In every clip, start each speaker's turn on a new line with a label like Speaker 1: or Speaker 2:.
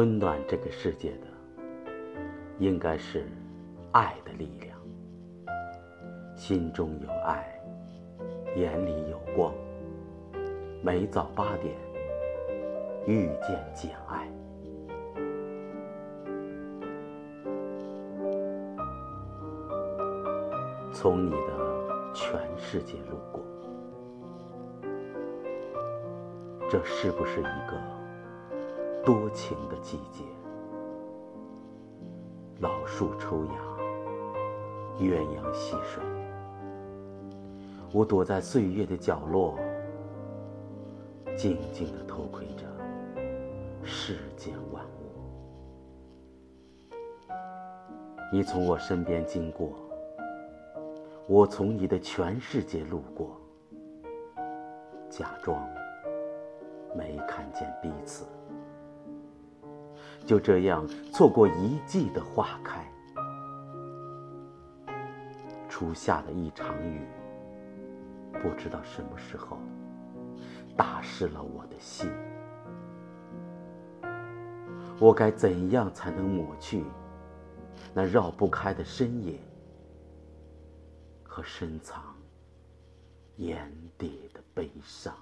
Speaker 1: 温暖这个世界的，应该是爱的力量。心中有爱，眼里有光。每早八点，遇见简爱。从你的全世界路过，这是不是一个多情的季节？老树抽芽，鸳鸯戏水。我躲在岁月的角落，静静地偷窥着世间万物。你从我身边经过。我从你的全世界路过，假装没看见彼此，就这样错过一季的花开。初夏的一场雨，不知道什么时候打湿了我的心。我该怎样才能抹去那绕不开的深夜？和深藏眼底的悲伤，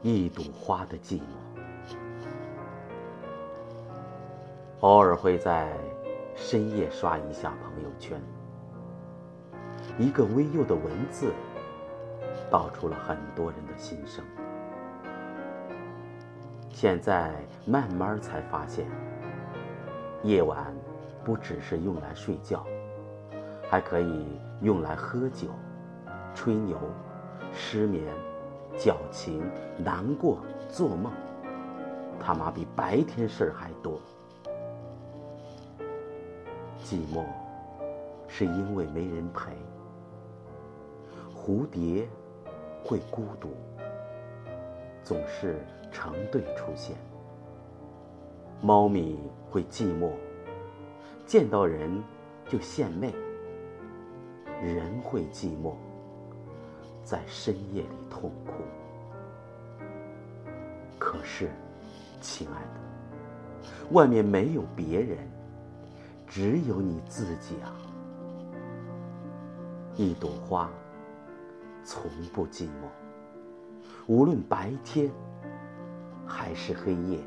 Speaker 1: 一朵花的寂寞，偶尔会在深夜刷一下朋友圈，一个微幼的文字，道出了很多人的心声。现在慢慢才发现，夜晚不只是用来睡觉，还可以用来喝酒、吹牛、失眠、矫情、难过、做梦，他妈比白天事儿还多。寂寞是因为没人陪，蝴蝶会孤独。总是成对出现，猫咪会寂寞，见到人就献媚；人会寂寞，在深夜里痛哭。可是，亲爱的，外面没有别人，只有你自己啊！一朵花，从不寂寞。无论白天还是黑夜，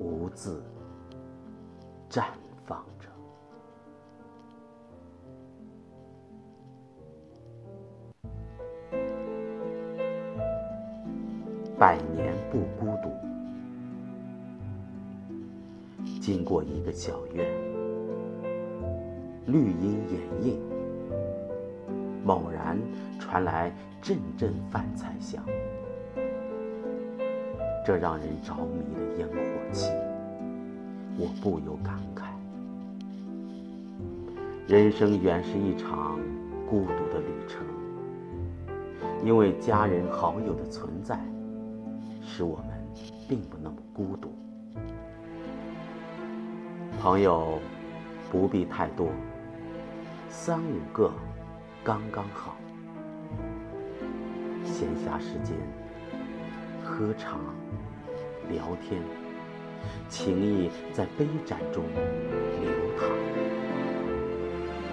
Speaker 1: 无字绽放百年不孤独。经过一个小院，绿荫掩映。猛然传来阵阵饭菜香，这让人着迷的烟火气，我不由感慨：人生原是一场孤独的旅程。因为家人好友的存在，使我们并不那么孤独。朋友不必太多，三五个。刚刚好，闲暇时间喝茶聊天，情谊在杯盏中流淌。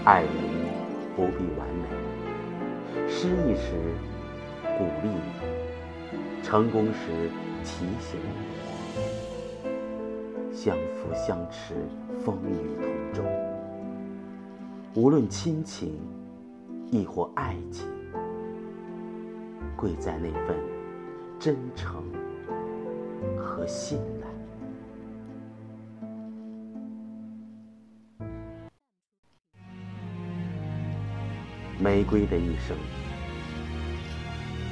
Speaker 1: 爱人不必完美，失意时鼓励你，成功时提醒你，相扶相持，风雨同舟。无论亲情。亦或爱情，贵在那份真诚和信赖。玫瑰的一生，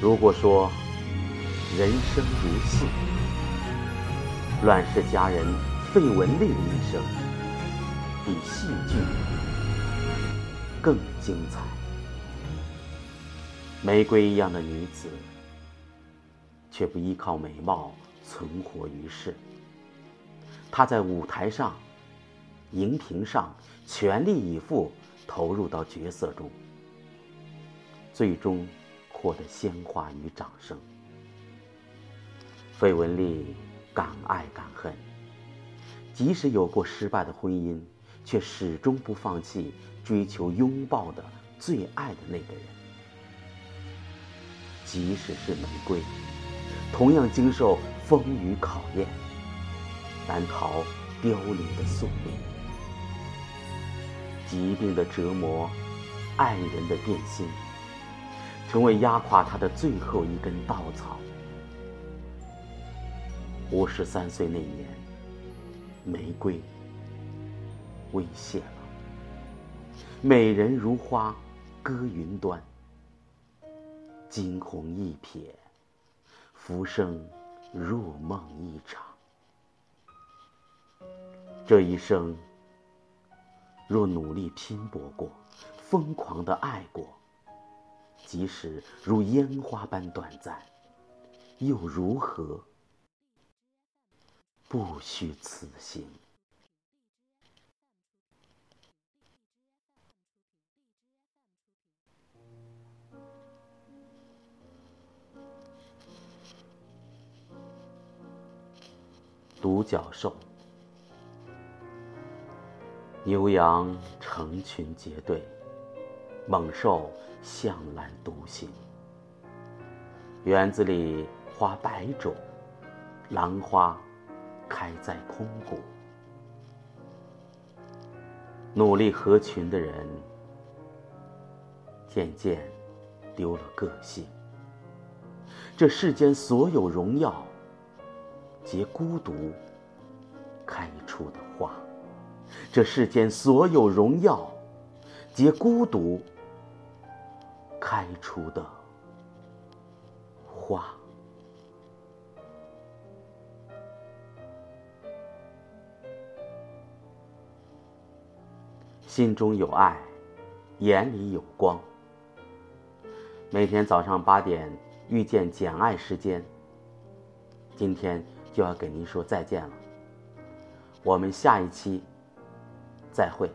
Speaker 1: 如果说人生如戏，乱世佳人费雯丽的一生，比戏剧更精彩。玫瑰一样的女子，却不依靠美貌存活于世。她在舞台上荧屏上全力以赴投入到角色中，最终获得鲜花与掌声。费雯丽敢爱敢恨，即使有过失败的婚姻，却始终不放弃追求拥抱的最爱的那个人。即使是玫瑰，同样经受风雨考验，难逃凋零的宿命。疾病的折磨，爱人的变心，成为压垮他的最后一根稻草。五十三岁那年，玫瑰微谢了，美人如花，歌云端。惊鸿一瞥，浮生入梦一场。这一生，若努力拼搏过，疯狂的爱过，即使如烟花般短暂，又如何？不虚此行。独角兽，牛羊成群结队，猛兽向来独行。园子里花百种，兰花开在空谷。努力合群的人，渐渐丢了个性。这世间所有荣耀。皆孤独开出的花，这世间所有荣耀，皆孤独开出的花。心中有爱，眼里有光。每天早上八点遇见简爱时间。今天。就要给您说再见了，我们下一期再会。